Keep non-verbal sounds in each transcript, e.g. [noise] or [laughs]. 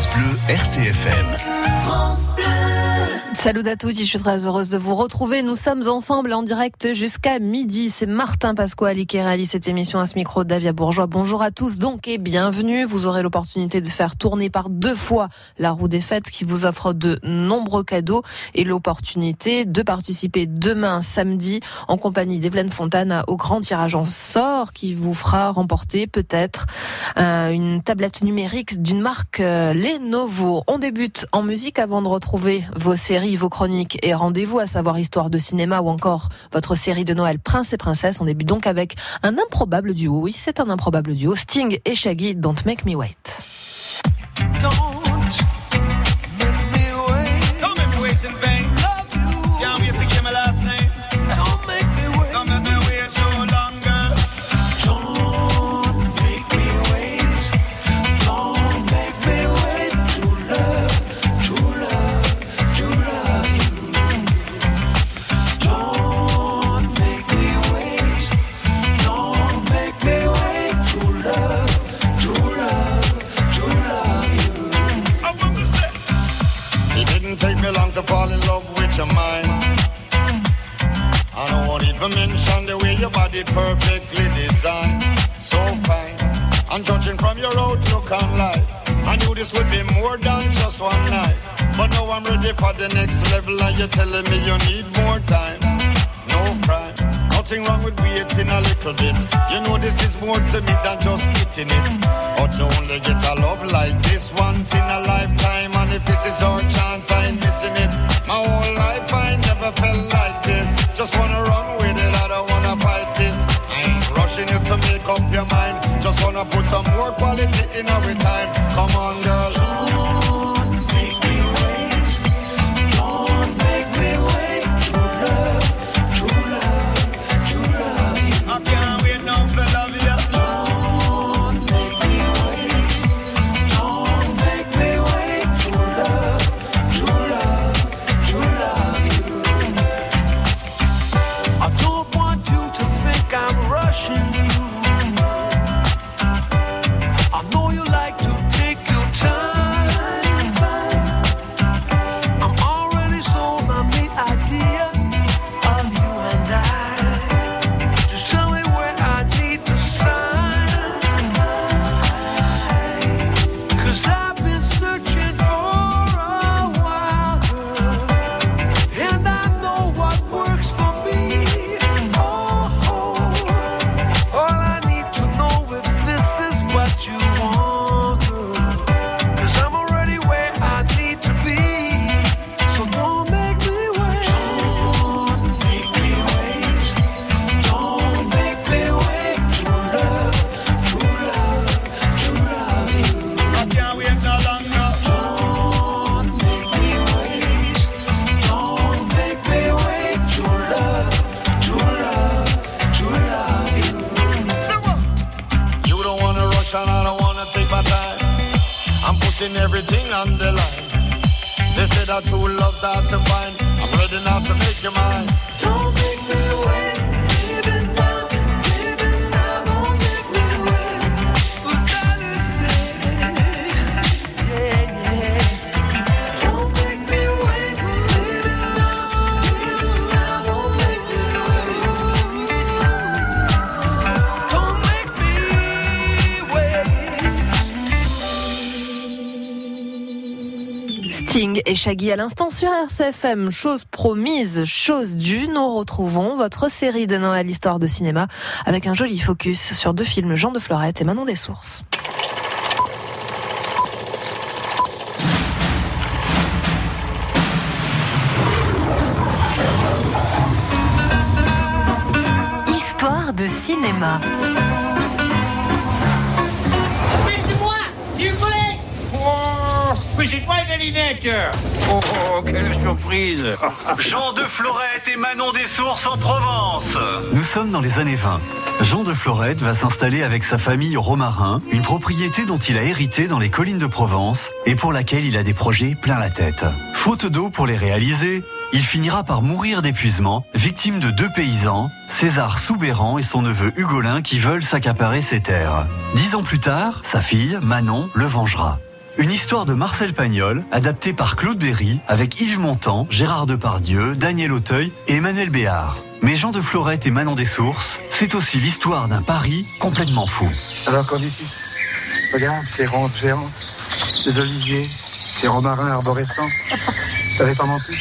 France Bleu RCFM. France Bleu. Salut à tous, je suis très heureuse de vous retrouver. Nous sommes ensemble en direct jusqu'à midi. C'est Martin Pasquale qui réalise cette émission à ce micro Davia Bourgeois. Bonjour à tous donc et bienvenue. Vous aurez l'opportunité de faire tourner par deux fois la roue des fêtes qui vous offre de nombreux cadeaux et l'opportunité de participer demain samedi en compagnie d'Evelyne Fontane au grand tirage en sort qui vous fera remporter peut-être euh, une tablette numérique d'une marque euh, Lenovo. On débute en musique avant de retrouver vos séries vos chroniques et rendez-vous, à savoir histoire de cinéma ou encore votre série de Noël Prince et Princesse. On débute donc avec un improbable duo. Oui, c'est un improbable duo. Sting et Shaggy, Don't Make Me Wait. Perfectly designed, so fine. And judging from your outlook on life, I knew this would be more than just one night. But now I'm ready for the next level, and you're telling me you need more time. No crime, nothing wrong with waiting a little bit. You know this is more to me than just getting it. But you only get a love like this once in a lifetime, and if this is our chance, I ain't missing it. My whole life I never felt like this. Just wanna run with it, I don't wanna fight this. I ain't rushing you to make up your mind. Just wanna put some more quality in our time. Shaggy à l'instant sur RCFM. Chose promise, chose due, nous retrouvons votre série de Noël Histoire de cinéma avec un joli focus sur deux films Jean de Florette et Manon des Sources. [laughs] Jean de Florette et Manon des Sources en Provence Nous sommes dans les années 20. Jean de Florette va s'installer avec sa famille au Romarin, une propriété dont il a hérité dans les collines de Provence et pour laquelle il a des projets plein la tête. Faute d'eau pour les réaliser, il finira par mourir d'épuisement, victime de deux paysans, César Soubéran et son neveu Hugolin qui veulent s'accaparer ses terres. Dix ans plus tard, sa fille, Manon, le vengera. Une histoire de Marcel Pagnol, adaptée par Claude Berry, avec Yves Montand, Gérard Depardieu, Daniel Auteuil et Emmanuel Béard. Mais Jean de Florette et Manon des Sources, c'est aussi l'histoire d'un Paris complètement fou. Alors qu'en dis-tu? Regarde ces ronces géantes, ces oliviers, ces romarins arborescents. [laughs] T'avais pas menti?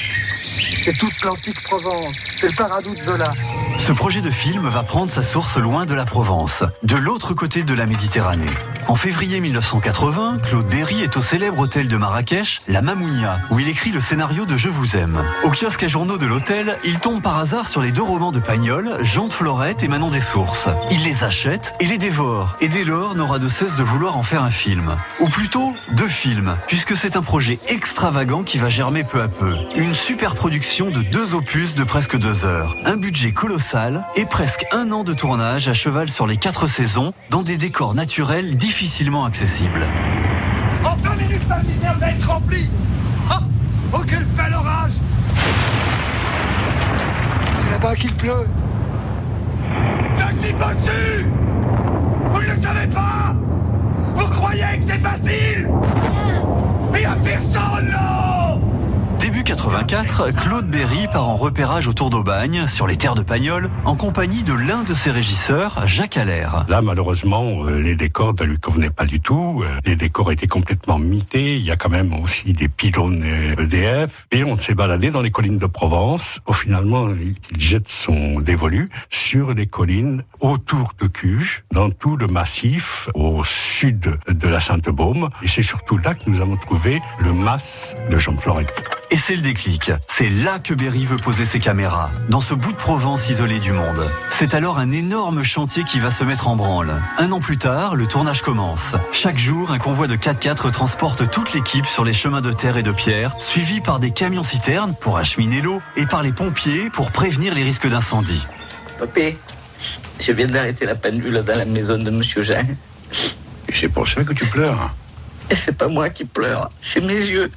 C'est toute l'antique Provence, c'est le paradou de Zola. Ce projet de film va prendre sa source loin de la Provence, de l'autre côté de la Méditerranée. En février 1980, Claude Berry est au célèbre hôtel de Marrakech, la Mamounia, où il écrit le scénario de Je vous aime. Au kiosque à journaux de l'hôtel, il tombe par hasard sur les deux romans de Pagnol, Jean de Florette et Manon des Sources. Il les achète et les dévore, et dès lors n'aura de cesse de vouloir en faire un film. Ou plutôt, deux films, puisque c'est un projet extravagant qui va germer peu à peu. Une super production de deux opus de presque deux heures, un budget colossal et presque un an de tournage à cheval sur les quatre saisons, dans des décors naturels difficiles difficilement accessible. En 20 minutes, ma lumière va être remplie. Ah Oh, quel bel orage. C'est là-bas qu'il pleut. Je suis bossu Vous ne le savez pas. Vous croyez que c'est facile. Mais y a personne. là Début 84, Claude Berry part en repérage autour d'Aubagne, sur les terres de Pagnol, en compagnie de l'un de ses régisseurs, Jacques Allaire. Là, malheureusement, euh, les décors ne lui convenaient pas du tout. Euh, les décors étaient complètement mités. Il y a quand même aussi des pylônes EDF. Et on s'est baladé dans les collines de Provence. Au finalement, il jette son dévolu sur les collines autour de Cuges, dans tout le massif au sud de la Sainte-Baume. Et c'est surtout là que nous avons trouvé le mas de Jean Floret. Et c'est le déclic. C'est là que Berry veut poser ses caméras, dans ce bout de Provence isolé du monde. C'est alors un énorme chantier qui va se mettre en branle. Un an plus tard, le tournage commence. Chaque jour, un convoi de 4x4 transporte toute l'équipe sur les chemins de terre et de pierre, suivi par des camions-citernes pour acheminer l'eau et par les pompiers pour prévenir les risques d'incendie. Papé, je viens d'arrêter la pendule dans la maison de Monsieur Jean. Et c'est pour ça que tu pleures. Et c'est pas moi qui pleure, c'est mes yeux.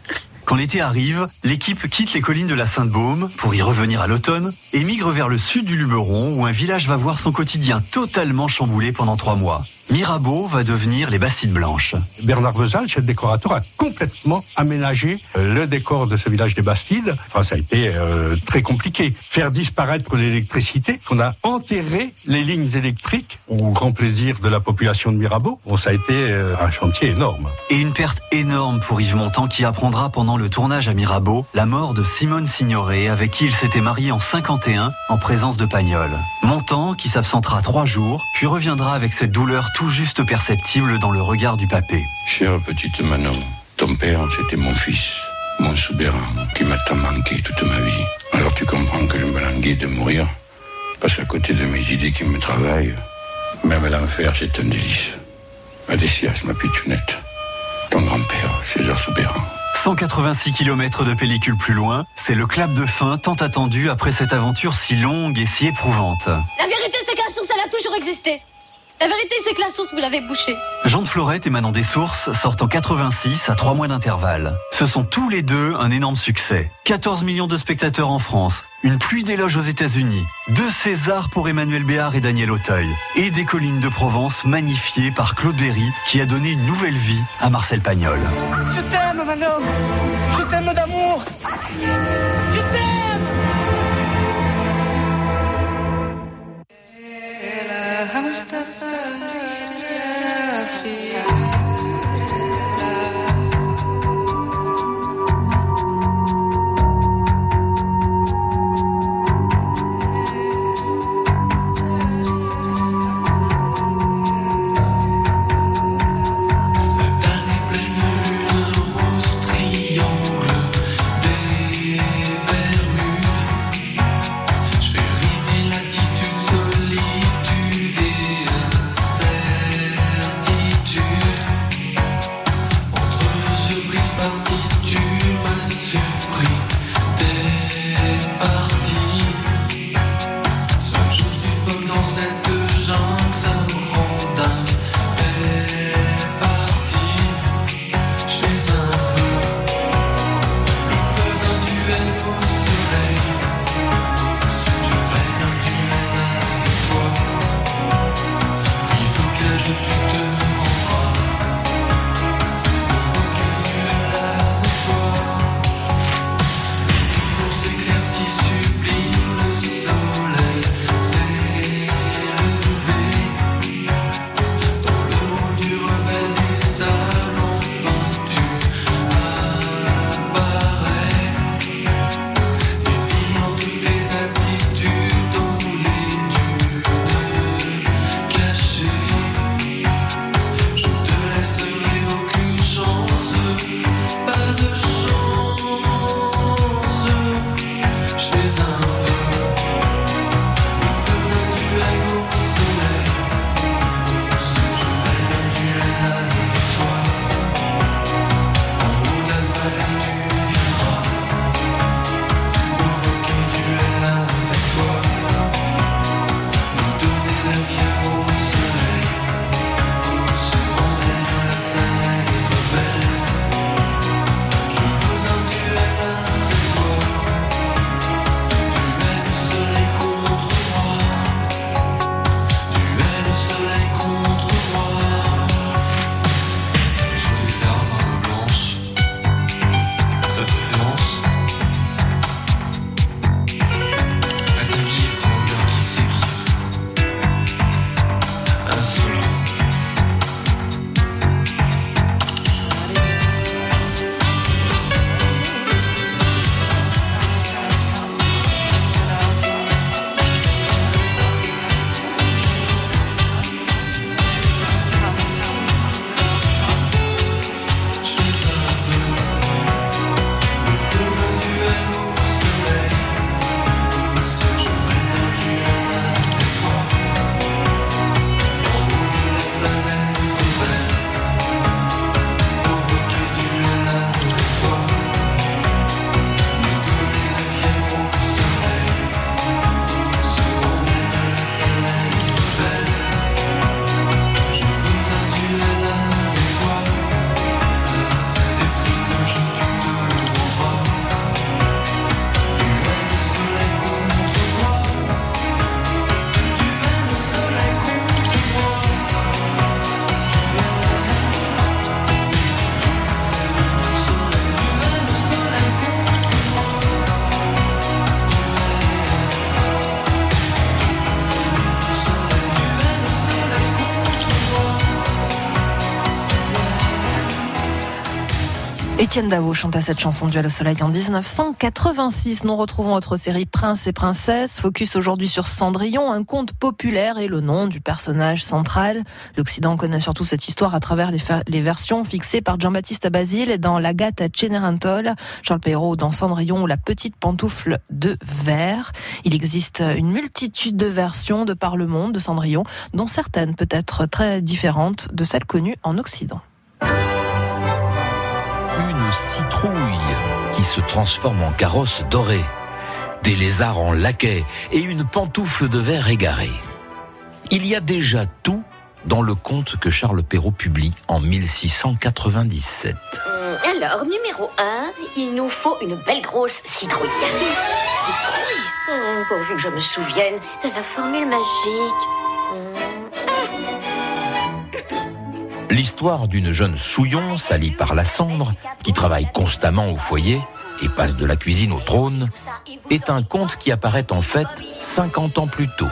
Quand l'été arrive, l'équipe quitte les collines de la Sainte-Baume pour y revenir à l'automne et migre vers le sud du Luberon où un village va voir son quotidien totalement chamboulé pendant trois mois. Mirabeau va devenir les Bastides Blanches. Bernard Vezal, chef décorateur, a complètement aménagé euh, le décor de ce village des Bastides. Enfin, ça a été euh, très compliqué. Faire disparaître l'électricité, qu'on a enterré les lignes électriques au grand plaisir de la population de Mirabeau. Bon, ça a été euh, un chantier énorme. Et une perte énorme pour Yves Montand qui apprendra pendant le tournage à Mirabeau la mort de Simone Signoret avec qui il s'était marié en 51 en présence de Pagnol. Montand qui s'absentera trois jours puis reviendra avec cette douleur tout juste perceptible dans le regard du papé. Chère petite Manon, ton père, c'était mon fils, mon souverain, qui m'a tant manqué toute ma vie. Alors tu comprends que je me languis de mourir, parce qu'à côté de mes idées qui me travaillent, même l'enfer, c'est un délice. Adessias, ma pitounette, ton grand-père, César Soubéran. 186 km de pellicule plus loin, c'est le clap de fin tant attendu après cette aventure si longue et si éprouvante. La vérité, c'est la source, elle a toujours existé. La vérité, c'est que la source, vous l'avez bouchée. Jean de Florette émanant des sources sortent en 86 à trois mois d'intervalle. Ce sont tous les deux un énorme succès. 14 millions de spectateurs en France, une pluie d'éloges aux États-Unis, deux Césars pour Emmanuel Béard et Daniel Auteuil, et des collines de Provence magnifiées par Claude Berry qui a donné une nouvelle vie à Marcel Pagnol. Je t'aime, Manon Je t'aime d'amour Je t'aime I'm a stuff for you. Étienne Davo chanta cette chanson Duel au soleil en 1986. Nous retrouvons notre série Prince et Princesse. Focus aujourd'hui sur Cendrillon, un conte populaire et le nom du personnage central. L'Occident connaît surtout cette histoire à travers les, versions fixées par Jean-Baptiste Basile dans L'Agathe à Charles Perrault dans Cendrillon ou La petite pantoufle de verre. Il existe une multitude de versions de par le monde de Cendrillon, dont certaines peut être très différentes de celles connues en Occident citrouille qui se transforme en carrosse dorée, des lézards en laquais et une pantoufle de verre égarée. Il y a déjà tout dans le conte que Charles Perrault publie en 1697. Euh, alors, numéro 1, il nous faut une belle grosse citrouille. Citrouille? Hum, Pourvu que je me souvienne de la formule magique. L'histoire d'une jeune souillon salie par la cendre, qui travaille constamment au foyer et passe de la cuisine au trône, est un conte qui apparaît en fait 50 ans plus tôt.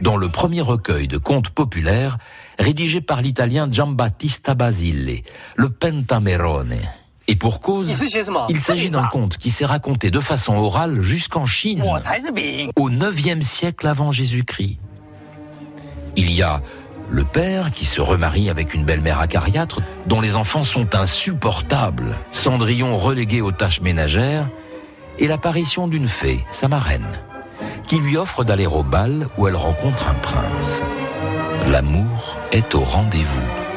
Dans le premier recueil de contes populaires, rédigé par l'italien Giambattista Basile, le Pentamerone. Et pour cause, il s'agit d'un conte qui s'est raconté de façon orale jusqu'en Chine, au 9e siècle avant Jésus-Christ. Il y a le père qui se remarie avec une belle-mère acariâtre dont les enfants sont insupportables, Cendrillon relégué aux tâches ménagères, et l'apparition d'une fée, sa marraine, qui lui offre d'aller au bal où elle rencontre un prince. L'amour est au rendez-vous.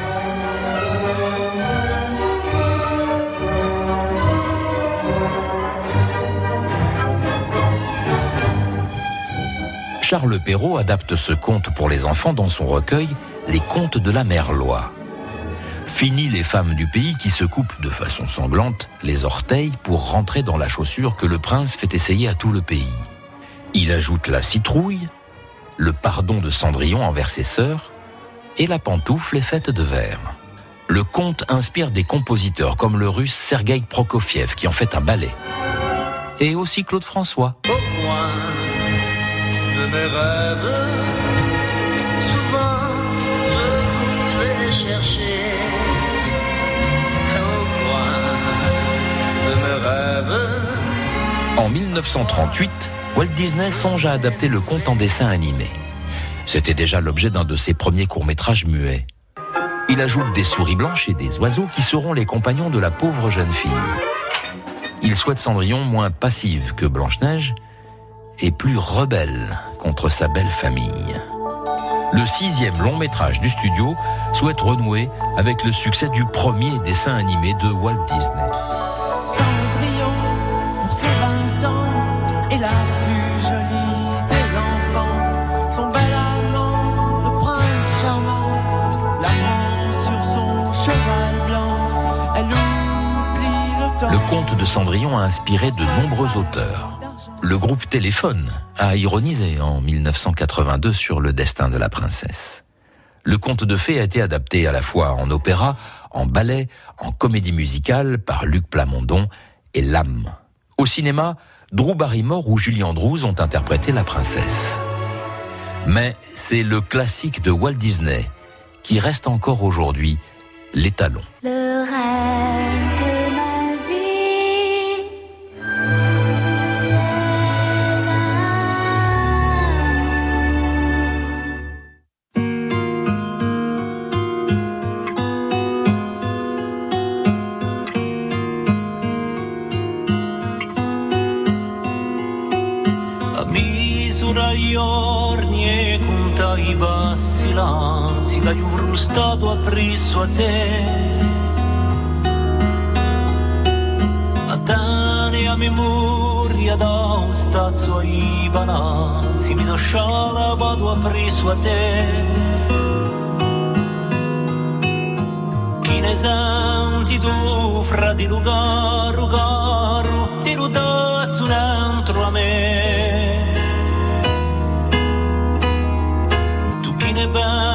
Charles Perrault adapte ce conte pour les enfants dans son recueil Les contes de la Merlois. Fini les femmes du pays qui se coupent de façon sanglante les orteils pour rentrer dans la chaussure que le prince fait essayer à tout le pays. Il ajoute la citrouille, le pardon de Cendrillon envers ses sœurs et la pantoufle est faite de verre. Le conte inspire des compositeurs comme le russe Sergei Prokofiev qui en fait un ballet. Et aussi Claude François mes rêves. Souvent, je vous ai au de mes rêves. En 1938, Walt Disney songe à adapter le conte en dessin animé. C'était déjà l'objet d'un de ses premiers courts-métrages muets. Il ajoute des souris blanches et des oiseaux qui seront les compagnons de la pauvre jeune fille. Il souhaite Cendrillon moins passive que Blanche-Neige et plus rebelle contre sa belle famille. Le sixième long métrage du studio souhaite renouer avec le succès du premier dessin animé de Walt Disney. Cendrillon, pour ses 20 ans, est la plus jolie des enfants. Son bel amant, le prince charmant, la prend sur son cheval blanc. Elle oublie le temps. Le conte de Cendrillon a inspiré de nombreux auteurs le groupe Téléphone a ironisé en 1982 sur le destin de la princesse. Le conte de fées a été adapté à la fois en opéra, en ballet, en comédie musicale par Luc Plamondon et L'âme. Au cinéma, Drew Barrymore ou Julie Andrews ont interprété la princesse. Mais c'est le classique de Walt Disney qui reste encore aujourd'hui l'étalon. Stato appresso a te. A tane a memoria da un stazzo ai balanzi, mi lasciava vado appresso a te. Chi ne senti tu, frati Lugaru, caro, ti ludazzo un altro a me. Tu chi ne pensi,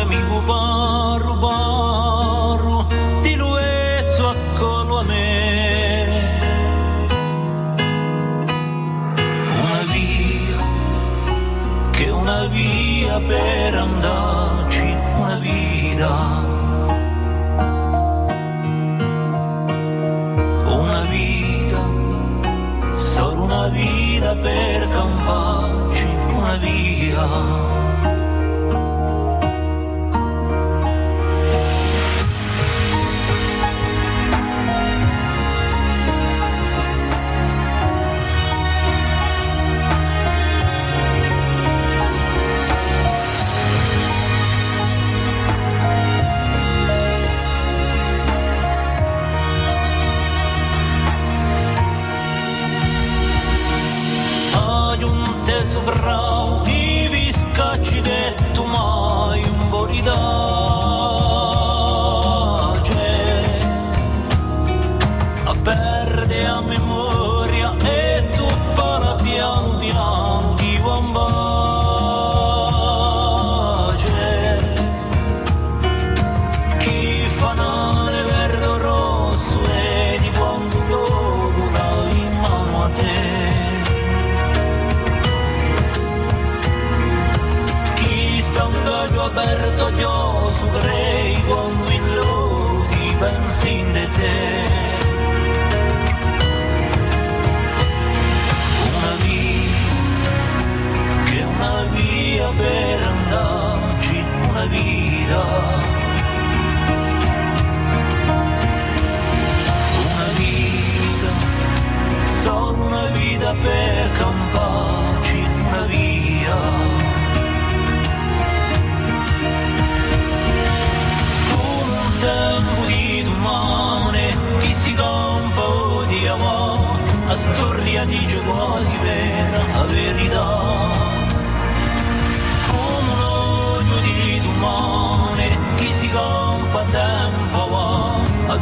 amico paru paru di luezzo accolo a me. Una via che una via per andarci una vita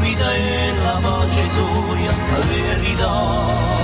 va, la vita è la pace sua, la verità.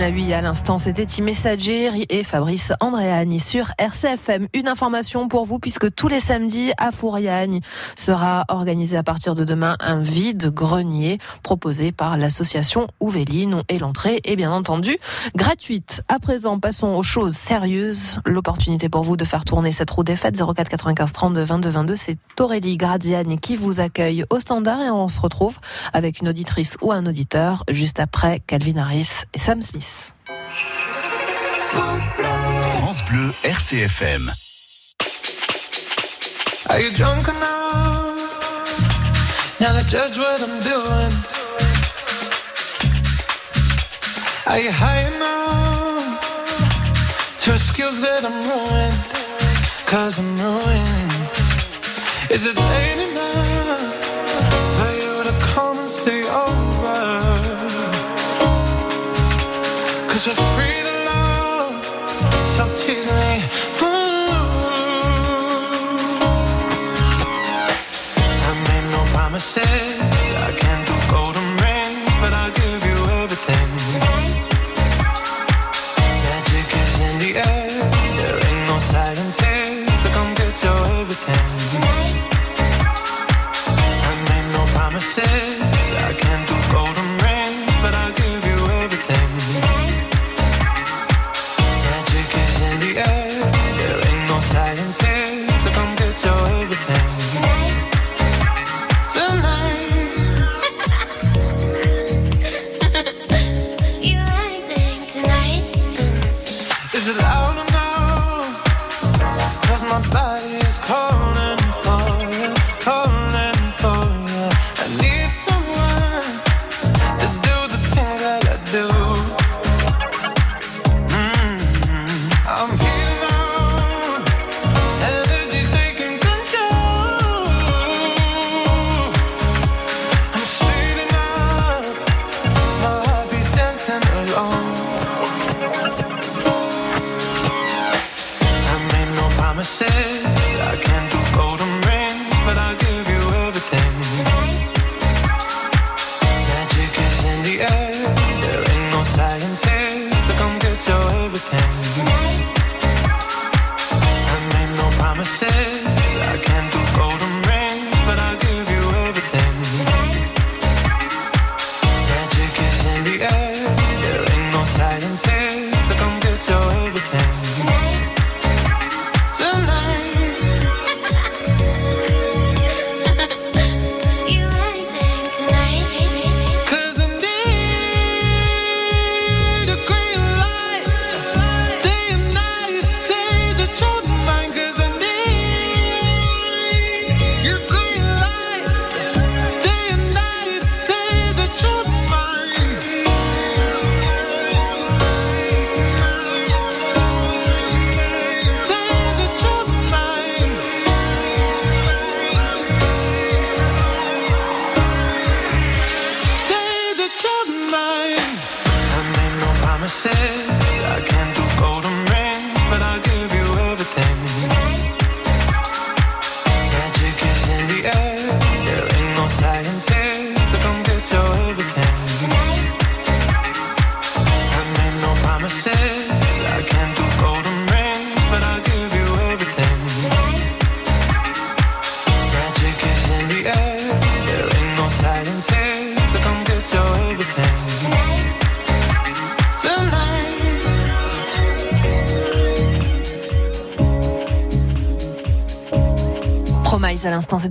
Unahui à l'instant, c'était Messager et Fabrice Andréani sur RCFM. Une information pour vous puisque tous les samedis à Fouriagne sera organisé à partir de demain un vide grenier proposé par l'association Ouvéline et l'entrée est bien entendu gratuite. À présent, passons aux choses sérieuses. L'opportunité pour vous de faire tourner cette roue des fêtes 04 95 32 22 22. C'est Aurélie Graziani qui vous accueille au standard et on se retrouve avec une auditrice ou un auditeur juste après Calvin Harris et Sam Smith. France Bleu RCFM. Are you drunk enough? Now to judge what I'm doing? Are you high enough? To excuse that I'm ruined? Cause I'm ruined. Is it late enough?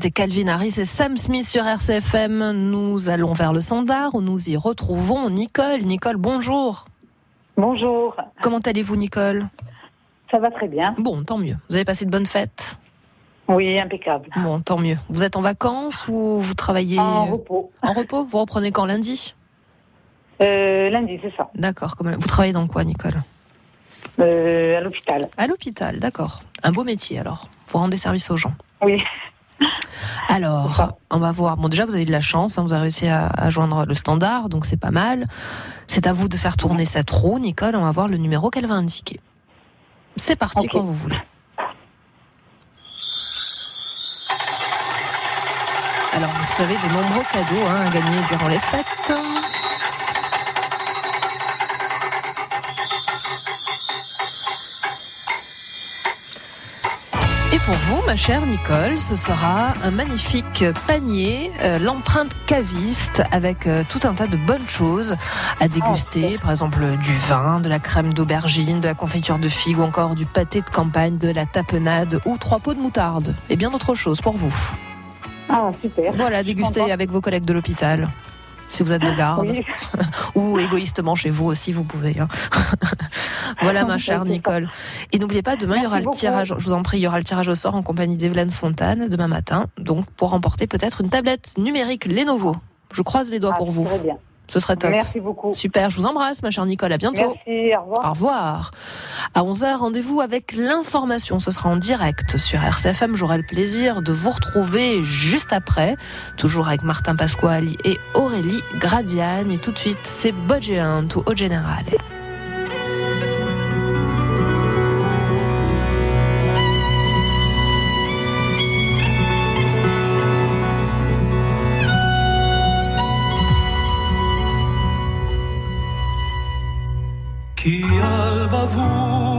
C'était Calvin Harris et Sam Smith sur RCFM. Nous allons vers le standard où nous y retrouvons Nicole. Nicole, bonjour. Bonjour. Comment allez-vous, Nicole? Ça va très bien. Bon, tant mieux. Vous avez passé de bonnes fêtes? Oui, impeccable. Bon, tant mieux. Vous êtes en vacances ou vous travaillez En repos. En repos? Vous reprenez quand lundi? Euh, lundi, c'est ça. D'accord. Vous travaillez dans quoi, Nicole? Euh, à l'hôpital. À l'hôpital, d'accord. Un beau métier alors. Vous rendez service aux gens. Oui. Alors, on va voir. Bon, déjà, vous avez de la chance. hein, vous avez réussi à, à joindre le standard, donc c'est pas mal. C'est à vous de faire tourner cette roue, Nicole. On va voir le numéro qu'elle va indiquer. C'est parti quand vous voulez. Alors, vous savez, de nombreux cadeaux hein, à gagner durant les fêtes. Et pour vous, ma chère Nicole, ce sera un magnifique panier, euh, l'empreinte caviste, avec euh, tout un tas de bonnes choses à déguster. Par exemple, du vin, de la crème d'aubergine, de la confiture de figue ou encore du pâté de campagne, de la tapenade ou trois pots de moutarde. Et bien d'autres choses pour vous. Ah, super. Voilà, déguster avec vos collègues de l'hôpital. Si vous êtes de garde. Oui. [laughs] Ou égoïstement chez vous aussi, vous pouvez. hein. [laughs] voilà, ma chère Nicole. Et n'oubliez pas, demain, il y aura le tirage, je vous en prie, il y aura le tirage au sort en compagnie d'Evelyne Fontane demain matin. Donc, pour remporter peut-être une tablette numérique Lenovo. Je croise les doigts pour vous. Très bien. Ce serait top. Merci beaucoup. Super, je vous embrasse, ma chère Nicole. À bientôt. Merci, au revoir. Au revoir. À 11h, rendez-vous avec l'information. Ce sera en direct sur RCFM. J'aurai le plaisir de vous retrouver juste après. Toujours avec Martin Pasquali et Aurélie Gradiani. Et tout de suite, c'est Budget ou au général. vous.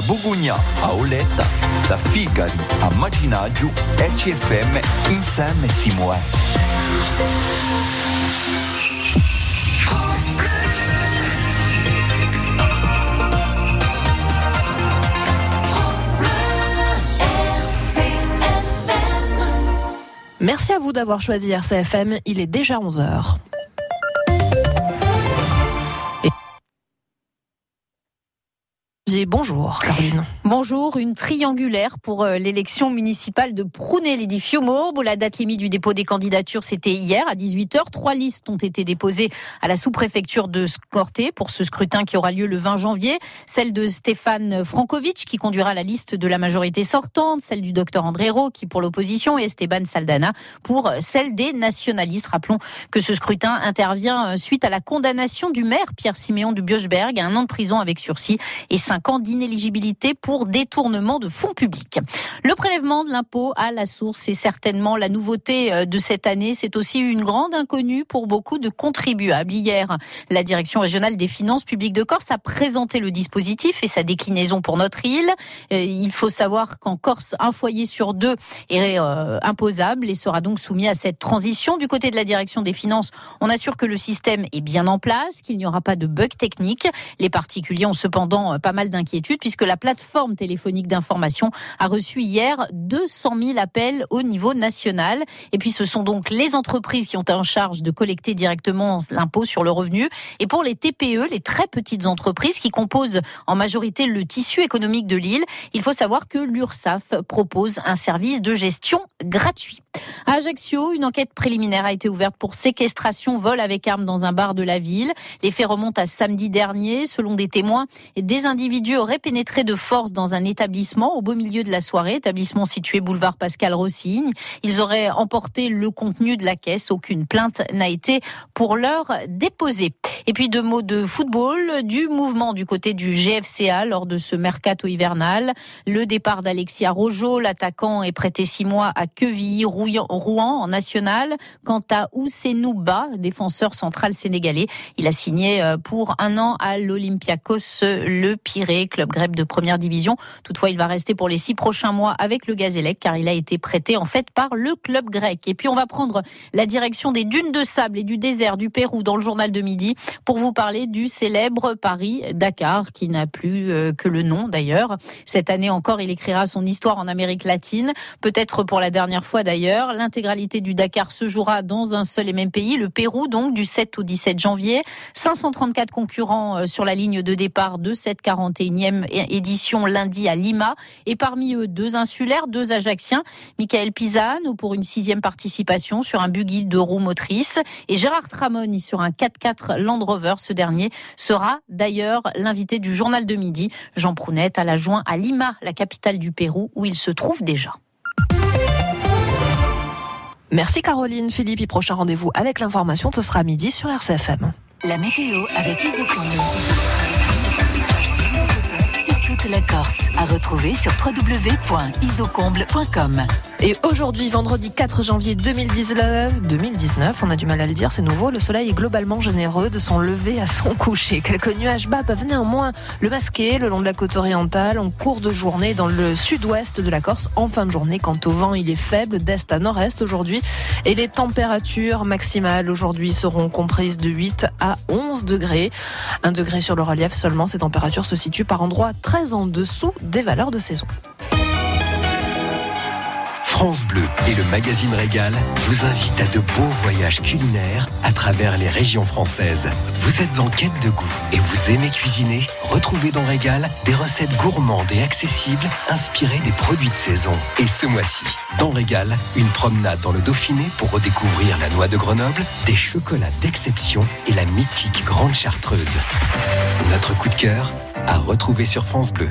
Da Bugugna a Oletta, da Figari a Maginaggio, ECFM insieme si muove. Merci à vous d'avoir choisi RCFM. Il est déjà 11h. Bonjour Caroline. Bonjour, une triangulaire pour euh, l'élection municipale de Prunay-les-Fiumaurbe. La date limite du dépôt des candidatures, c'était hier à 18h. Trois listes ont été déposées à la sous-préfecture de Scorté pour ce scrutin qui aura lieu le 20 janvier. Celle de Stéphane Frankovic qui conduira la liste de la majorité sortante, celle du docteur André Rowe qui pour l'opposition et Esteban Saldana pour celle des nationalistes. Rappelons que ce scrutin intervient euh, suite à la condamnation du maire Pierre Siméon de Biochberg à un an de prison avec sursis et cinq ans d'inéligibilité pour détournement de fonds publics. Le prélèvement de l'impôt à la source est certainement la nouveauté euh, de cette année. C'est aussi une grande inconnue pour beaucoup de contribuables. Hier, la direction régionale des finances publiques de Corse a présenté le dispositif et sa déclinaison pour notre île. Euh, il faut savoir qu'en Corse, un foyer sur deux est euh, imposable et sera donc soumis à cette transition. Du côté de la direction des finances, on assure que le système est bien en place, qu'il n'y aura pas de bug technique. Les particuliers ont cependant pas mal d'inquiétudes puisque la plateforme téléphonique d'information a reçu hier 200 000 appels au niveau national. Et puis ce sont donc les entreprises qui ont en charge de collecter directement l'impôt sur le revenu. Et pour les TPE, les très petites entreprises qui composent en majorité le tissu économique de l'île, il faut savoir que l'URSSAF propose un service de gestion gratuit. À Ajaccio, une enquête préliminaire a été ouverte pour séquestration, vol avec arme dans un bar de la ville. Les faits remontent à samedi dernier. Selon des témoins, des individus auraient pénétré de force dans un établissement au beau milieu de la soirée, établissement situé boulevard Pascal Rossigne. Ils auraient emporté le contenu de la caisse. Aucune plainte n'a été pour l'heure déposée. Et puis deux mots de football, du mouvement du côté du GFCA lors de ce mercato hivernal. Le départ d'Alexia Rojo, l'attaquant est prêté six mois à Quevilly, Rouen en national. Quant à Ousseinou Ba, défenseur central sénégalais, il a signé euh, pour un an à l'Olympiakos Le Pirée, club grec de première division. Toutefois, il va rester pour les six prochains mois avec le Gazélec car il a été prêté en fait par le club grec. Et puis on va prendre la direction des dunes de sable et du désert du Pérou dans le journal de midi pour vous parler du célèbre Paris-Dakar qui n'a plus euh, que le nom d'ailleurs. Cette année encore, il écrira son histoire en Amérique latine, peut-être pour la dernière fois d'ailleurs. L'intégralité du Dakar se jouera dans un seul et même pays, le Pérou, donc du 7 au 17 janvier. 534 concurrents euh, sur la ligne de départ de cette 41e édition lundi à Lima. Et parmi eux, deux insulaires, deux Ajacciens. Michael Pisano pour une sixième participation sur un buggy de roues motrices. Et Gérard Tramoni sur un 4x4 Land Rover. Ce dernier sera d'ailleurs l'invité du journal de midi. Jean Prounet à la joint à Lima, la capitale du Pérou, où il se trouve déjà. Merci Caroline, Philippe. Et prochain rendez-vous avec l'information, ce sera à midi sur RCFM. La météo avec Isocomble. Sur toute la Corse. À retrouver sur www.isocomble.com. Et aujourd'hui, vendredi 4 janvier 2019, 2019, on a du mal à le dire, c'est nouveau, le soleil est globalement généreux de son lever à son coucher. Quelques nuages bas peuvent néanmoins le masquer le long de la côte orientale en cours de journée dans le sud-ouest de la Corse en fin de journée. Quant au vent, il est faible d'est à nord-est aujourd'hui et les températures maximales aujourd'hui seront comprises de 8 à 11 degrés. Un degré sur le relief seulement, ces températures se situent par endroits très en dessous des valeurs de saison. France Bleu et le magazine Régal vous invitent à de beaux voyages culinaires à travers les régions françaises. Vous êtes en quête de goût et vous aimez cuisiner? Retrouvez dans Régal des recettes gourmandes et accessibles inspirées des produits de saison. Et ce mois-ci, dans Régal, une promenade dans le Dauphiné pour redécouvrir la noix de Grenoble, des chocolats d'exception et la mythique Grande Chartreuse. Notre coup de cœur à retrouver sur France Bleu.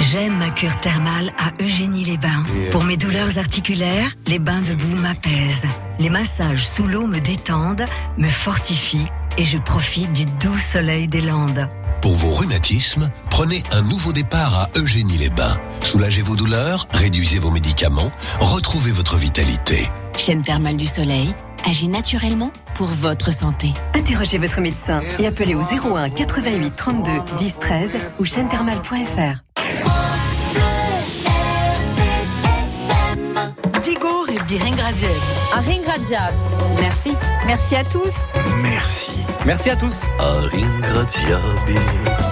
J'aime ma cure thermale à Eugénie-les-Bains. Pour mes douleurs articulaires, les bains de boue m'apaisent. Les massages sous l'eau me détendent, me fortifient et je profite du doux soleil des Landes. Pour vos rhumatismes, prenez un nouveau départ à Eugénie-les-Bains. Soulagez vos douleurs, réduisez vos médicaments, retrouvez votre vitalité. Chaîne thermale du soleil agit naturellement pour votre santé. Interrogez votre médecin et appelez au 01 88 32 10 13 ou chaînethermale.fr. Digor et Aringradiab. Merci. Merci à tous. Merci. Merci à tous. Aringradiabi.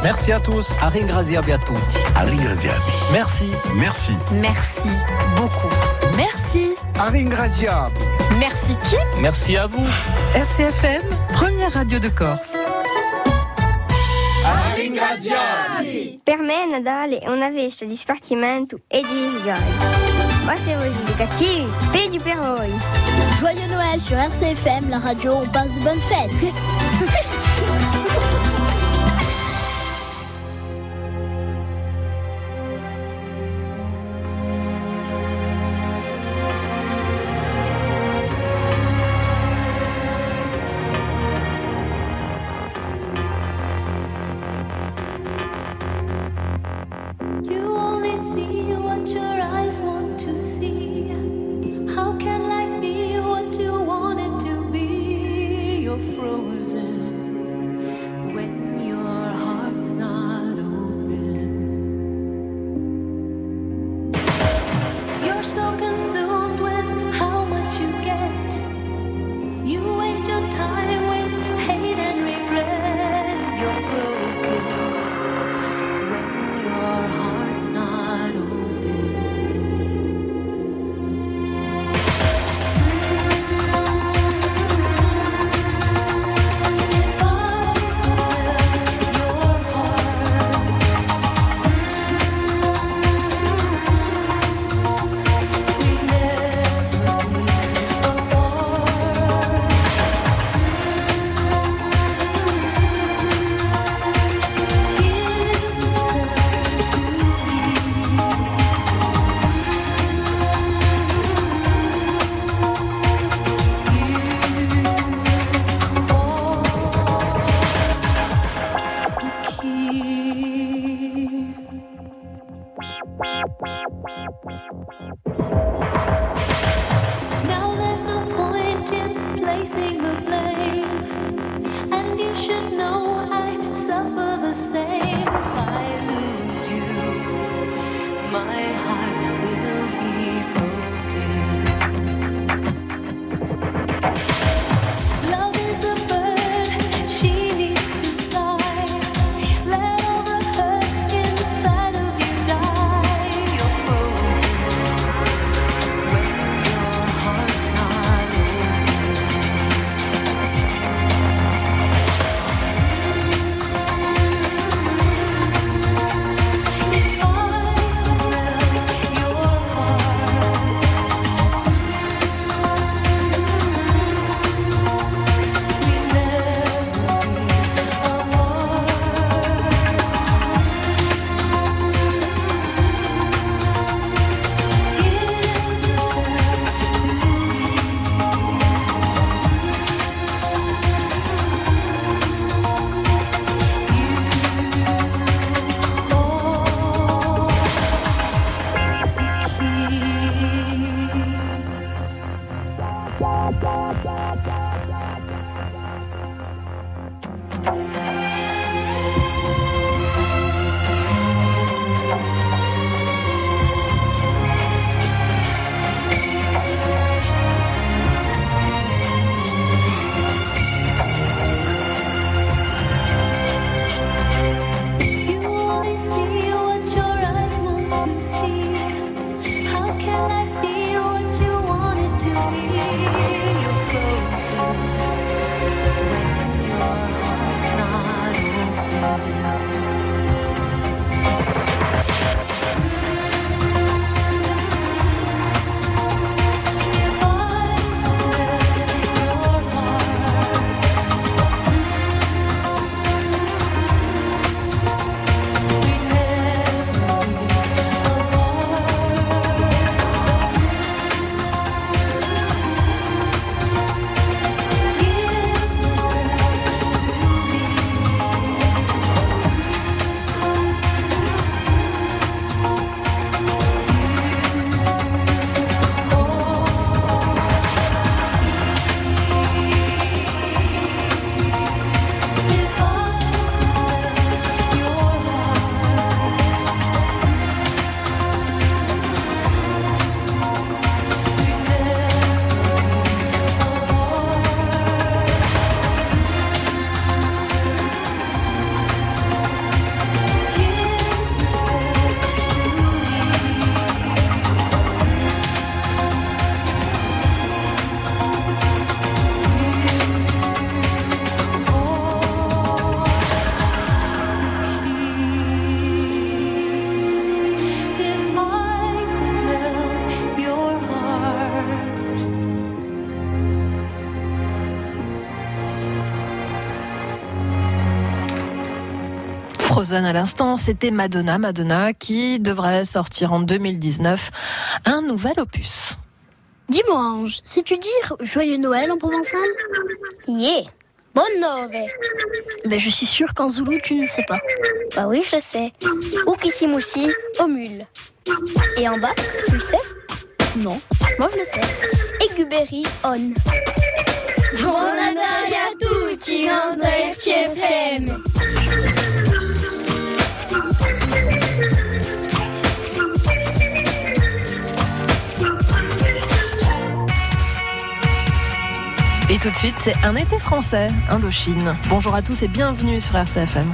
Merci à tous. Aringradiabi à tous. Aringradiabi. Merci. Merci. Merci beaucoup. Merci. Aringradiabi. Merci qui Merci à vous. RCFM, première radio de Corse. Per me è Natale è una festa di spartimento e di sgari. Ma se voi siete cattivi, peggio per voi. Joyeux Noël sur RCFM, la radio, on passe de bonnes fêtes. [laughs] À l'instant, c'était Madonna, Madonna qui devrait sortir en 2019 un nouvel opus. Dis-moi Ange, sais-tu dire Joyeux Noël en provençal? Yeah Bonne Noël Mais je suis sûre qu'en Zoulou tu ne sais pas. Bah oui je sais. Ou Kissimouchi, au mule. Et en bas, tu le sais? Non, moi je le sais. Eguberi on. André, Et tout de suite, c'est un été français, Indochine. Bonjour à tous et bienvenue sur RCFM.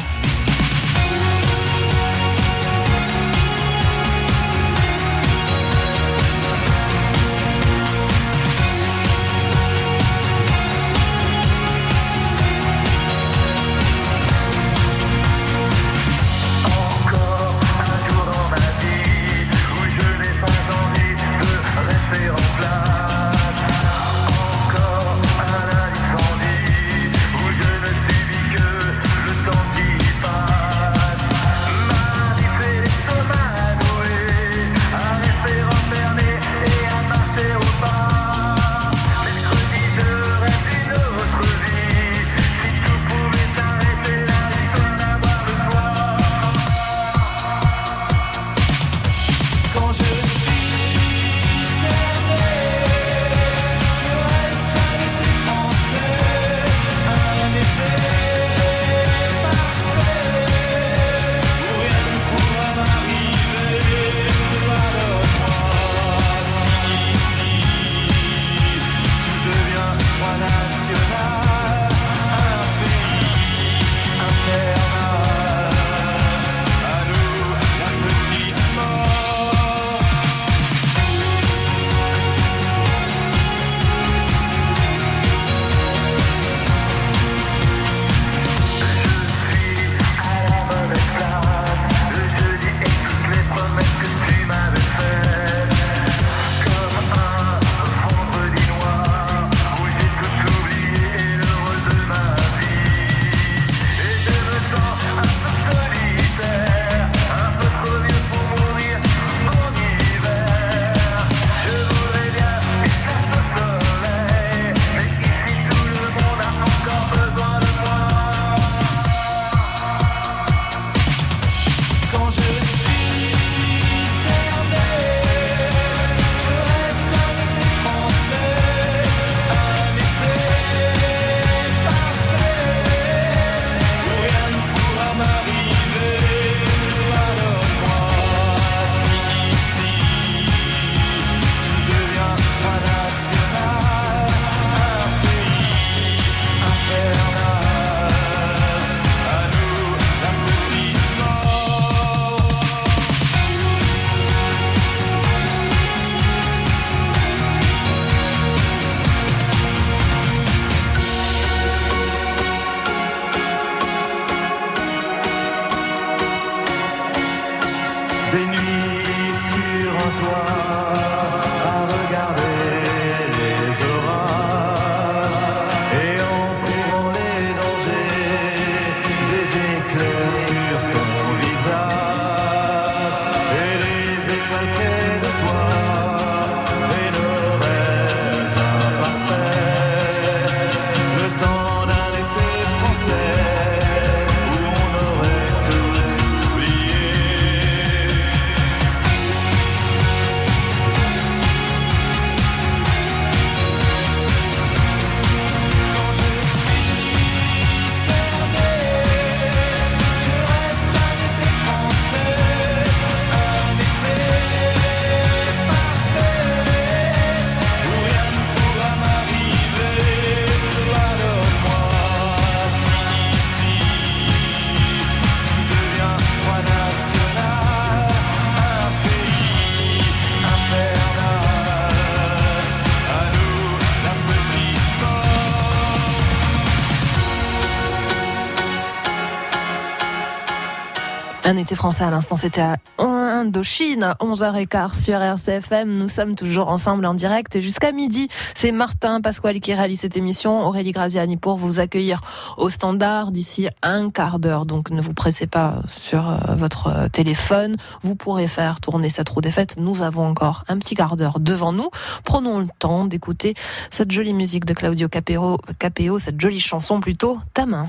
Métier français à l'instant, c'était à Indochine, 11h15 sur RCFM. Nous sommes toujours ensemble en direct jusqu'à midi. C'est Martin Pasquale qui réalise cette émission, Aurélie Graziani pour vous accueillir au standard d'ici un quart d'heure. Donc ne vous pressez pas sur euh, votre téléphone. Vous pourrez faire tourner cette roue des fêtes. Nous avons encore un petit quart d'heure devant nous. Prenons le temps d'écouter cette jolie musique de Claudio Capéo, Capéo cette jolie chanson plutôt, Ta main.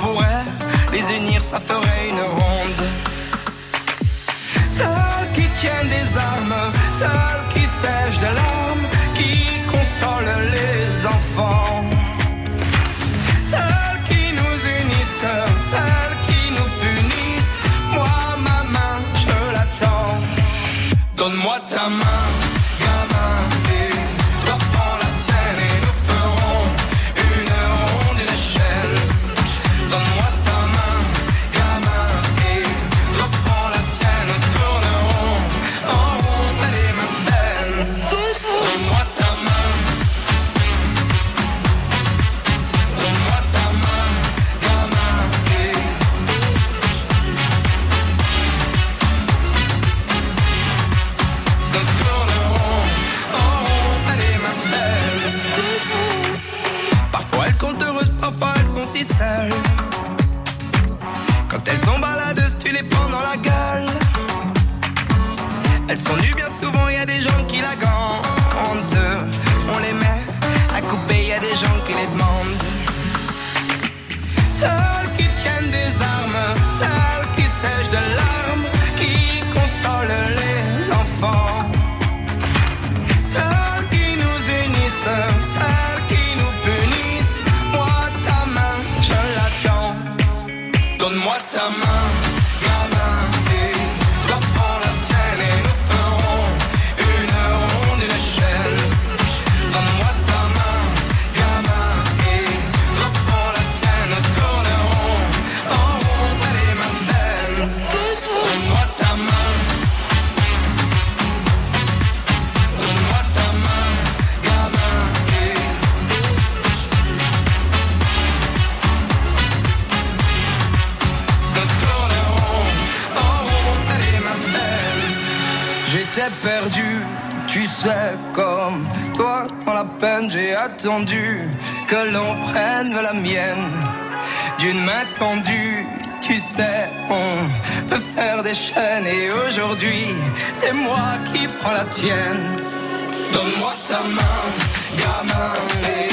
on les unir, ça ferait une ronde. Celles qui tiennent des armes, celles qui sèchent de larmes, qui consolent les enfants. Celles qui nous unissent, celles qui nous punissent. Moi, ma main, je l'attends. Donne-moi ta main, que l'on prenne la mienne d'une main tendue. Tu sais, on peut faire des chaînes et aujourd'hui, c'est moi qui prends la tienne. Donne-moi ta main, gamin,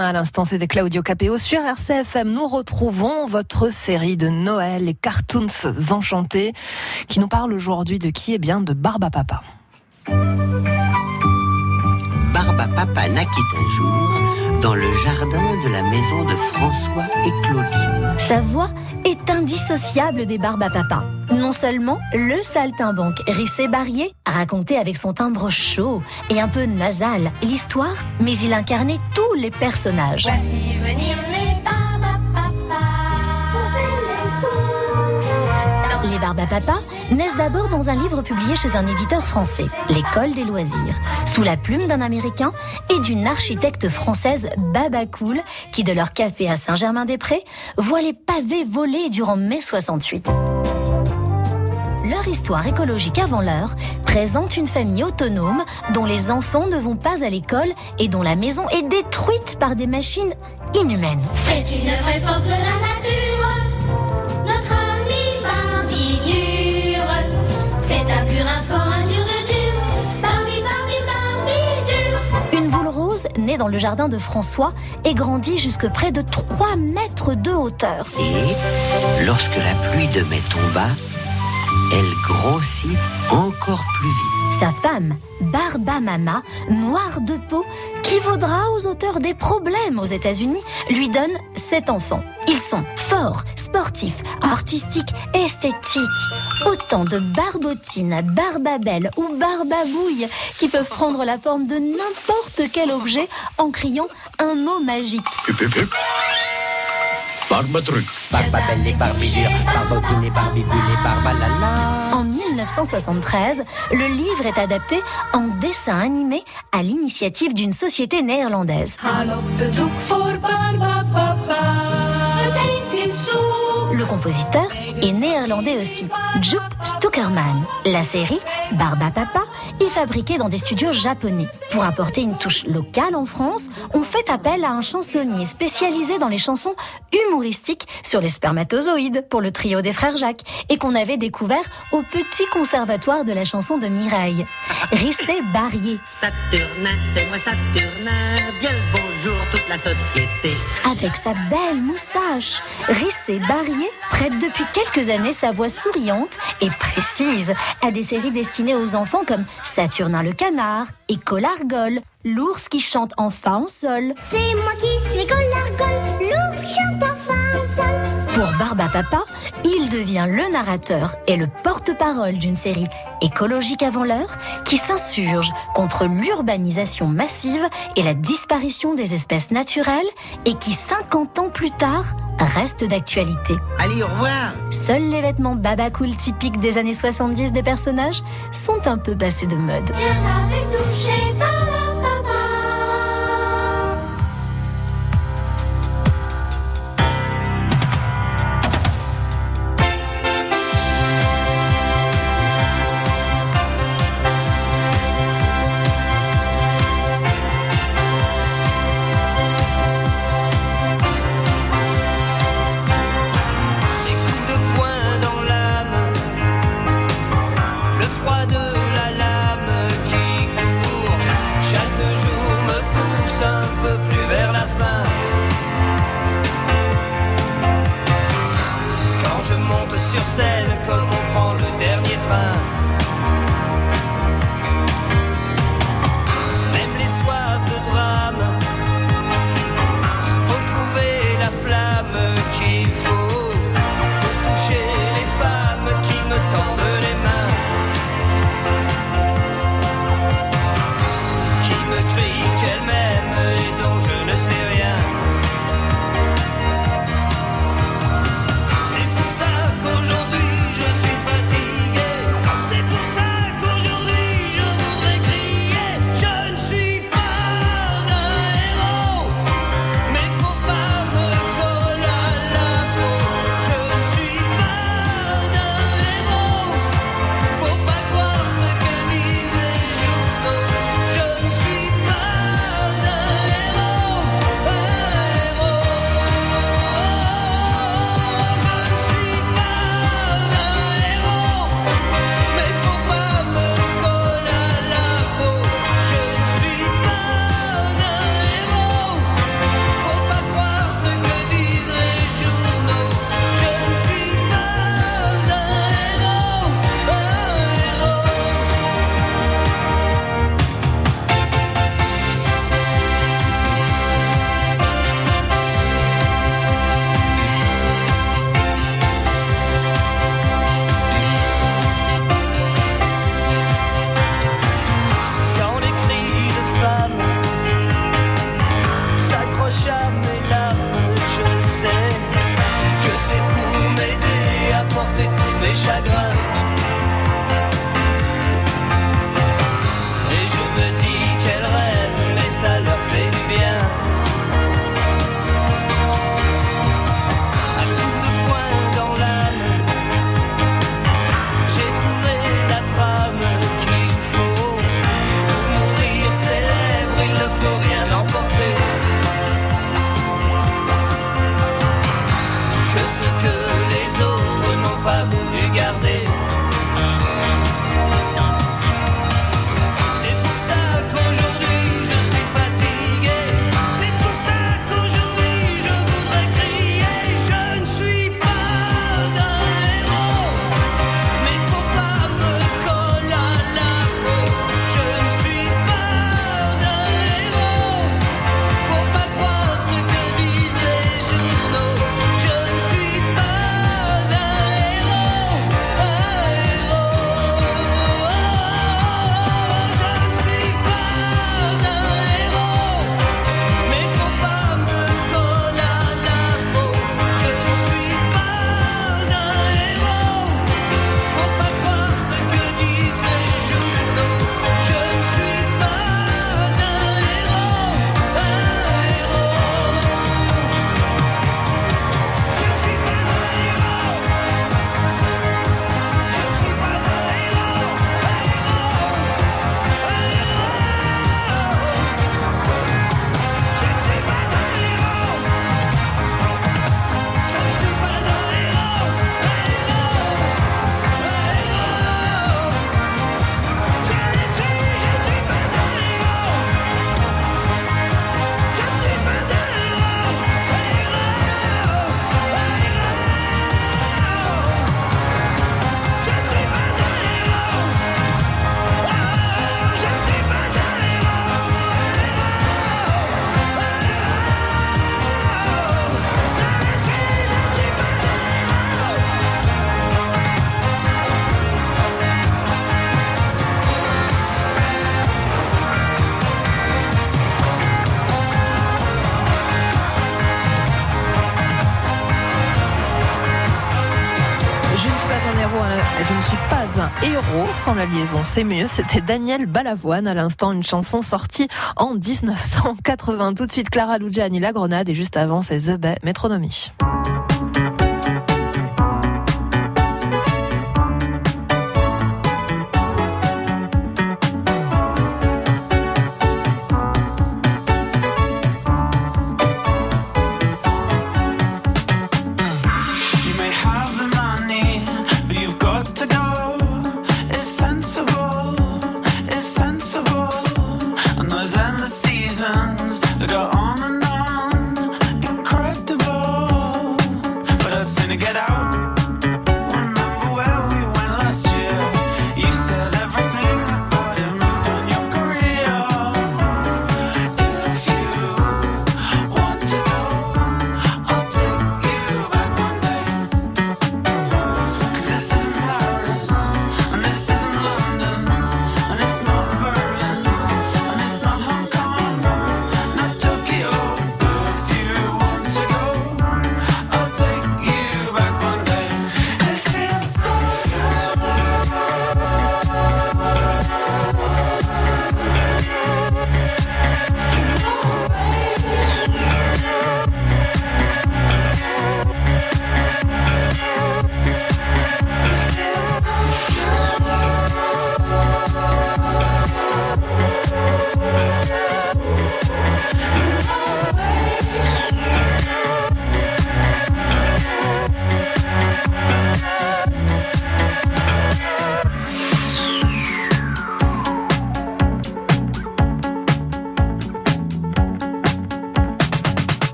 À l'instant, c'était Claudio Capeo sur RCFM. Nous retrouvons votre série de Noël, les Cartoons Enchantés, qui nous parle aujourd'hui de qui est bien de Barba Papa. Barba Papa naquit un jour dans le jardin de la maison de François et Claudine. Sa voix est indissociable des barbes à papa. Non seulement le saltimbanque Rissé Barrier racontait avec son timbre chaud et un peu nasal l'histoire, mais il incarnait tous les personnages. Voici venir les barbapapa. Les barbes à papa naissent d'abord dans un livre publié chez un éditeur français, L'École des loisirs, sous la plume d'un Américain et d'une architecte française Baba Cool, qui de leur café à Saint-Germain-des-Prés voit les pavés voler durant mai 68. leur histoire écologique avant l'heure présente une famille autonome dont les enfants ne vont pas à l'école et dont la maison est détruite par des machines inhumaines. C'est une vraie force de la nature, née dans le jardin de François et grandit jusque près de 3 mètres de hauteur. Et lorsque la pluie de mai tomba, elle grossit encore plus vite. Sa femme, Barba Mama, noire de peau, qui vaudra aux auteurs des problèmes aux États-Unis, lui donne sept enfants. Ils sont forts, sportifs, artistiques, esthétiques. Autant de barbotines, barbabelles ou barbabouilles qui peuvent prendre la forme de n'importe quel objet en criant un mot magique. Barbatruc. Barbabelle et Barbidure, Barbotine et Barbibule et Barbalala. En 1973, le livre est adapté en dessin animé à l'initiative d'une société néerlandaise. Får Barbapapa. Le compositeur est néerlandais aussi, Jupp Stuckerman. La série, Barba Papa, est fabriquée dans des studios japonais. Pour apporter une touche locale en France, on fait appel à un chansonnier spécialisé dans les chansons humoristiques sur les spermatozoïdes pour le trio des frères Jacques et qu'on avait découvert au petit conservatoire de la chanson de Mireille. Rissé Barrier. Saturnin, c'est moi Saturnin, bien le bonjour toute la société. Avec sa belle moustache, Rissé Barrier prête depuis quelques années sa voix souriante et précise à des séries destinées aux enfants comme Saturnin le canard et Colargol, l'ours qui chante enfin en sol. C'est moi qui suis Golargol, l'ours qui chante enfin au sol. Pour Barba Papa, il devient le narrateur et le porte-parole d'une série écologique avant l'heure qui s'insurge contre l'urbanisation massive et la disparition des espèces naturelles et qui, 50 ans plus tard, reste d'actualité. Allez, au revoir. Seuls les vêtements baba cool typiques des années 70 des personnages sont un peu passés de mode. Viens la liaison, c'est mieux. C'était Daniel Balavoine, à l'instant, une chanson sortie en 1980. Tout de suite, Clara Lugiani, La Grenade, et juste avant, c'est The Bay, Métronomie.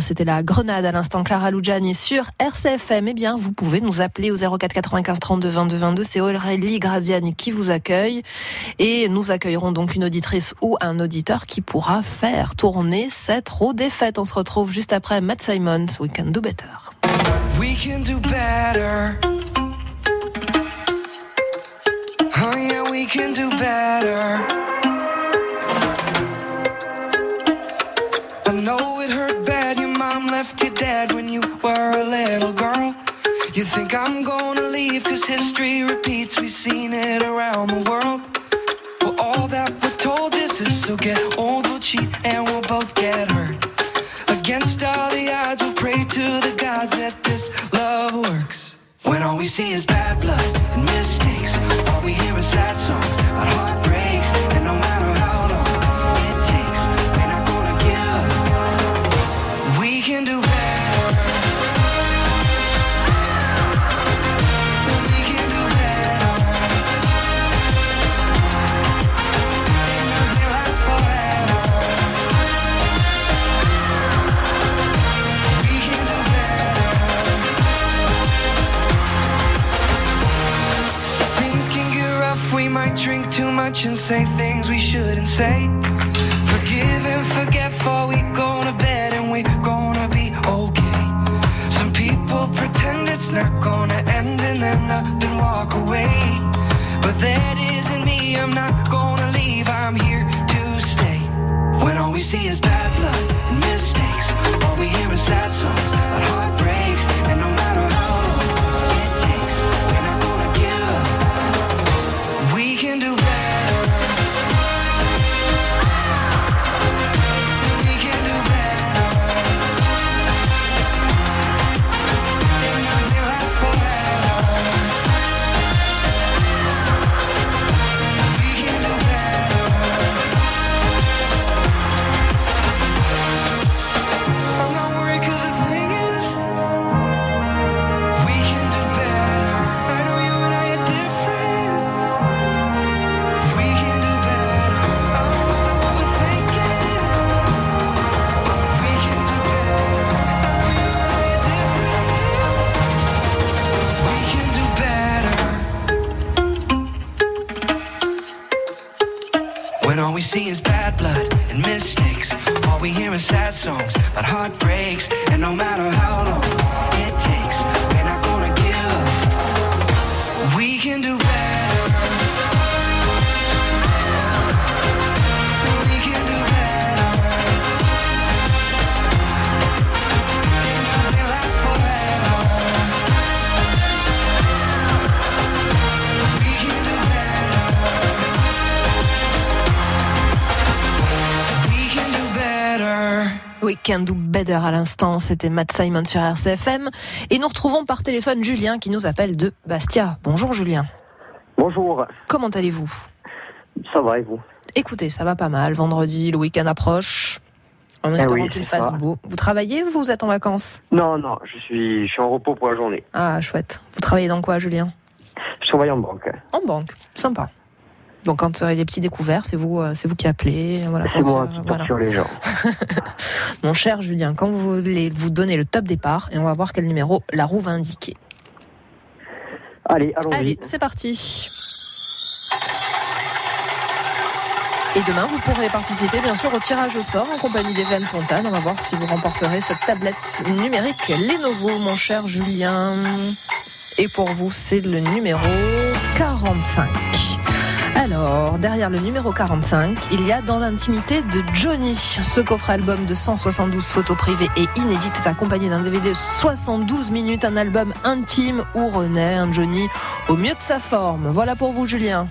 C'était la grenade à l'instant Clara Lugiani sur RCFM. Eh bien, vous pouvez nous appeler au 04 95 32 22 22. C'est Aurélie Graziani qui vous accueille. Et nous accueillerons donc une auditrice ou un auditeur qui pourra faire tourner cette roue des fêtes. On se retrouve juste après Matt Simons, We Can Do Better. We can do better. Oh yeah, we can do better. I'm gonna leave cause history repeats. We've seen it around the world. Can do better à l'instant, c'était Matt Simon sur RCFM. Et nous retrouvons par téléphone Julien qui nous appelle de Bastia. Bonjour Julien. Bonjour. Comment allez-vous? Ça va et vous? Écoutez, ça va pas mal. Vendredi, le week-end approche. En Eh espérant oui, qu'il fasse ça. beau. Vous travaillez ou vous êtes en vacances? Non, non, je suis, je suis en repos pour la journée. Ah, chouette. Vous travaillez dans quoi, Julien? Je travaille en banque. En banque. Sympa. Donc quand euh, il y a des petits découverts, c'est vous, euh, c'est vous qui appelez. Voilà, C'est moi dire, qui voilà. torture les gens. [laughs] Mon cher Julien, quand vous voulez vous donner le top départ, et on va voir quel numéro la roue va indiquer. Allez, allons-y. Allez, c'est parti. Et demain, vous pourrez participer bien sûr au tirage au sort en compagnie d'Evan Fontane. On va voir si vous remporterez cette tablette numérique Lenovo, mon cher Julien. Et pour vous, c'est le numéro 45. Alors, derrière le numéro 45, il y a dans l'intimité de Johnny. Ce coffret album de 172 photos privées et inédites est accompagné d'un DVD 72 minutes, un album intime où renaît un Johnny au mieux de sa forme. Voilà pour vous, Julien.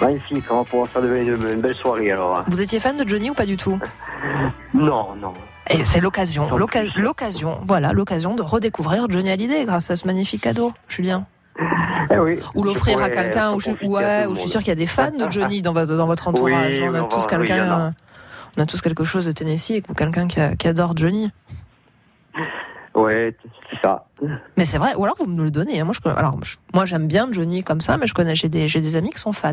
Magnifique, on va pouvoir faire de- une, belle soirée alors. Vous étiez fan de Johnny ou pas du tout? [laughs] Non, non. Et c'est l'occasion, l'occasion, voilà, l'occasion de redécouvrir Johnny Hallyday grâce à ce magnifique cadeau, Julien. [laughs] Eh oui. Ou l'offrir à quelqu'un, ou je, ouais, ou je suis sûr qu'il y a des fans de Johnny dans votre, dans votre [laughs] entourage. Oui, on a tous va- oui, quelqu'un, a. on a tous quelque chose de Tennessee ou quelqu'un qui, a- qui adore Johnny. Ouais, c'est ça. Mais c'est vrai, ou alors vous me le donnez. hein. Moi, je, alors, je- moi j'aime bien Johnny comme ça, mais je connais, j'ai des, j'ai des amis qui sont fans.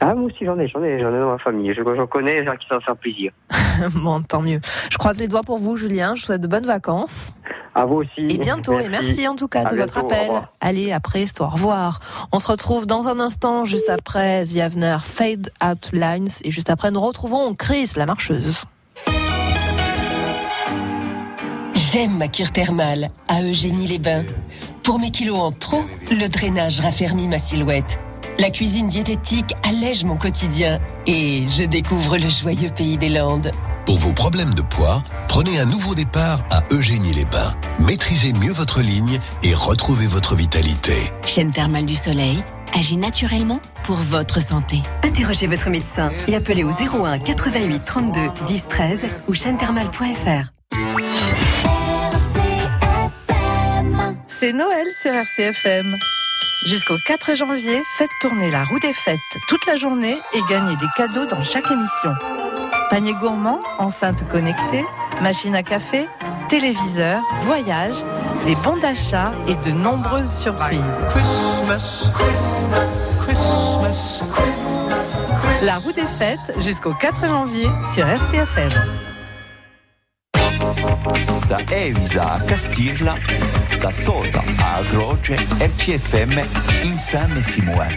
Ah, moi aussi j'en ai, j'en ai, j'en ai dans ma famille. Je- J'en connais, j'ai qui va faire plaisir. [laughs] bon, tant mieux. Je croise les doigts pour vous, Julien. Je vous souhaite de bonnes vacances. À vous aussi. Et bientôt, et merci en tout cas À de votre bientôt, appel. Allez, après, au revoir. On se retrouve dans un instant, juste après The Avener Fade Out Lines. Et juste après, nous retrouvons Chris, la marcheuse. J'aime ma cure thermale à Eugénie-les-Bains. Pour mes kilos en trop, le drainage raffermit ma silhouette. La cuisine diététique allège mon quotidien et je découvre le joyeux pays des Landes. Pour vos problèmes de poids, prenez un nouveau départ à Eugénie-les-Bains. Maîtrisez mieux votre ligne et retrouvez votre vitalité. Chaîne thermale du soleil agit naturellement pour votre santé. Interrogez votre médecin et appelez au 01 88 32 10 13 ou chaîne-thermale.fr. C'est Noël sur RCFM. Jusqu'au 4 janvier, faites tourner la roue des fêtes toute la journée et gagnez des cadeaux dans chaque émission. Panier gourmand, enceinte connectée, machine à café, téléviseur, voyage, des bons d'achat et de nombreuses surprises. Christmas, Christmas, Christmas, Christmas, Christmas. La roue des fêtes jusqu'au 4 janvier sur RCFM. Da Evisa a Castirla, da Tota a Croce, RCFM insieme si muove.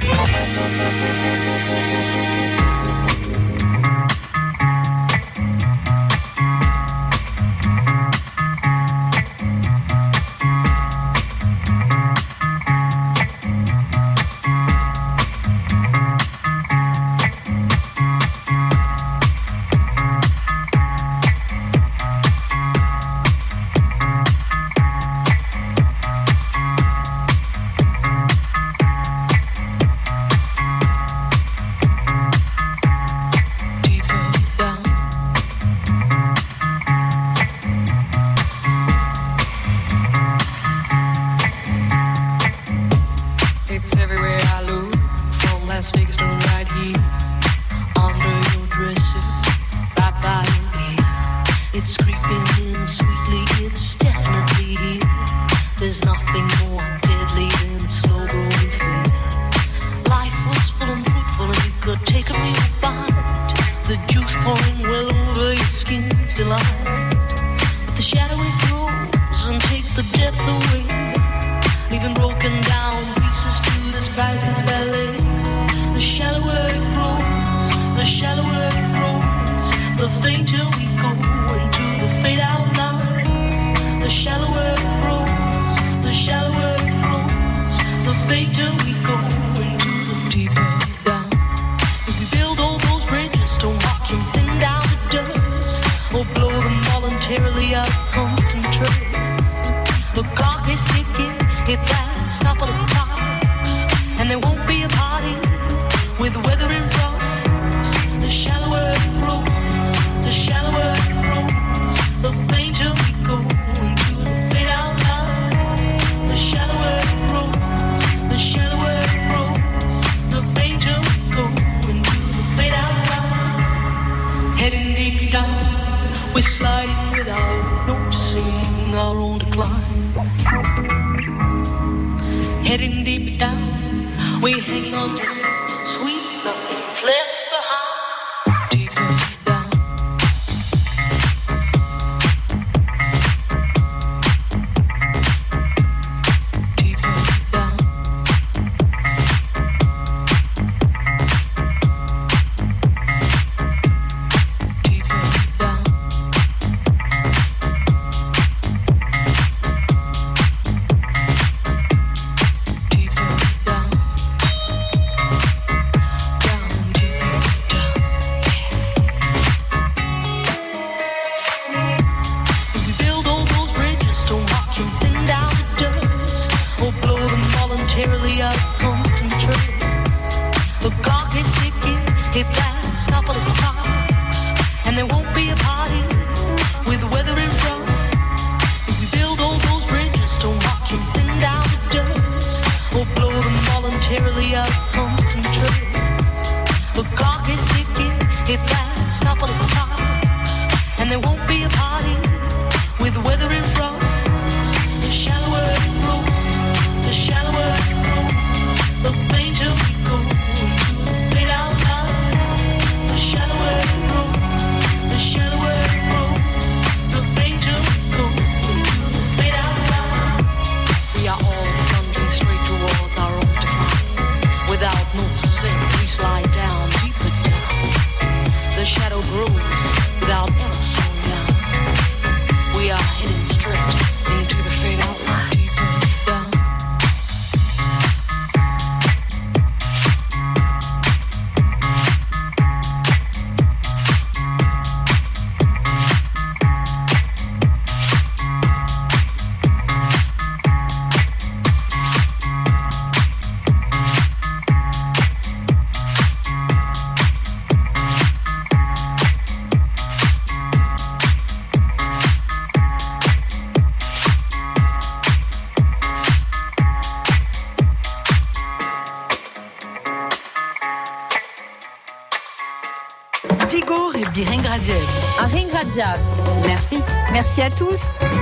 Digor et Biringradiel. Aringradiel. Merci. Merci à tous.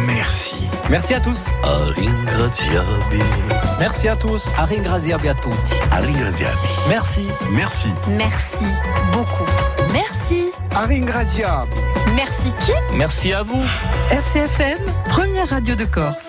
Merci. Merci à tous. Aringradiabi. Merci à tous. Aringradiabi à tutti. Aringradiabi. Merci. Merci. Merci beaucoup. Merci. Aringradiabi. Merci qui? Merci à vous. RCFM, première radio de Corse.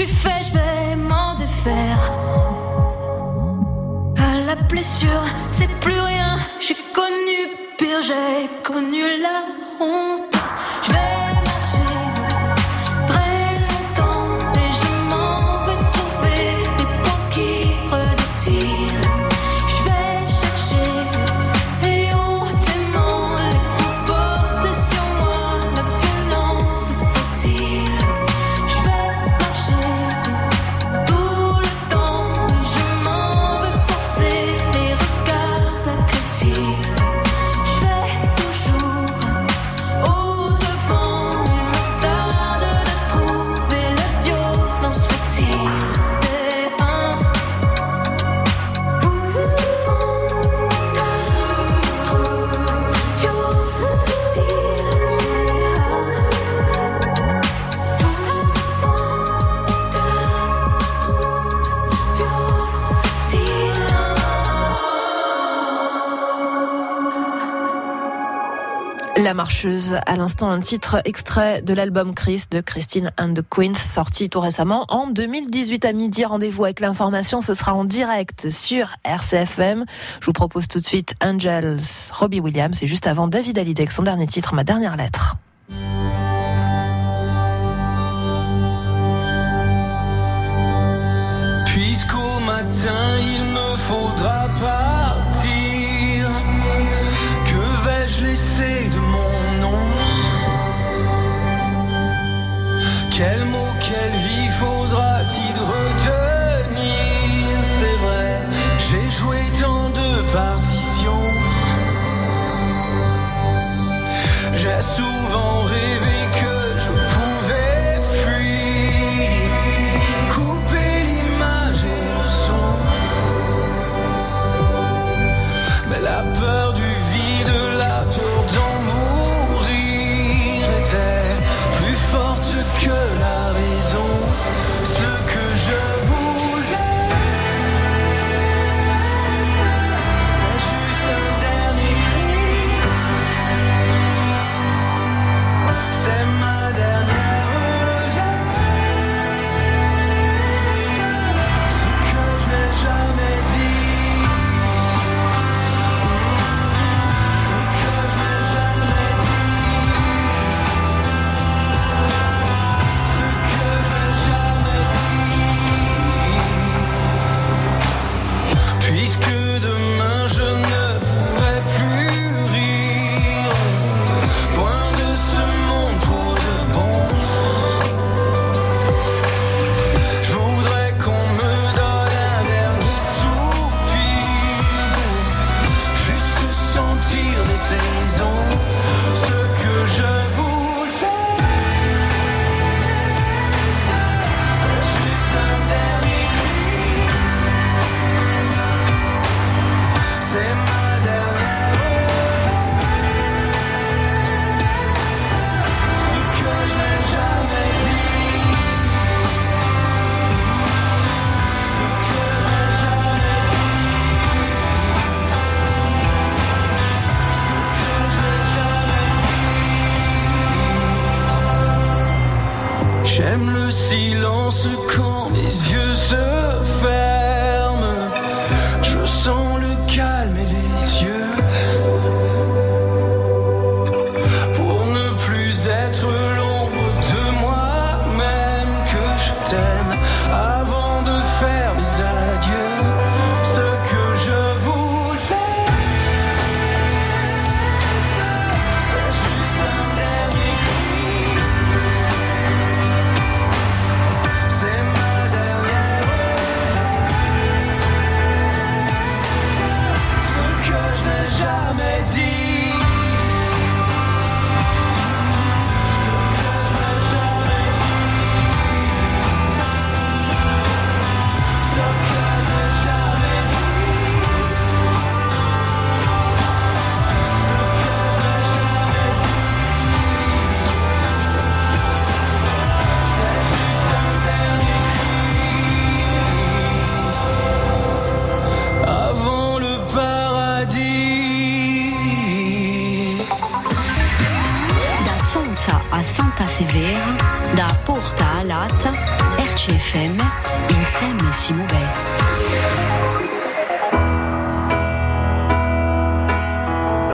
suis fait, je vais m'en défaire. La blessure, c'est plus rien. J'ai connu pire, j'ai connu la honte. marcheuse. À l'instant, un titre extrait de l'album Chris de Christine and the Queens, sorti tout récemment en 2018 à midi. Rendez-vous avec l'information, ce sera en direct sur RCFM. Je vous propose tout de suite Angels, Robbie Williams, et juste avant David Hallyday avec son dernier titre, ma dernière lettre. Puisqu'au matin, il me faudra pas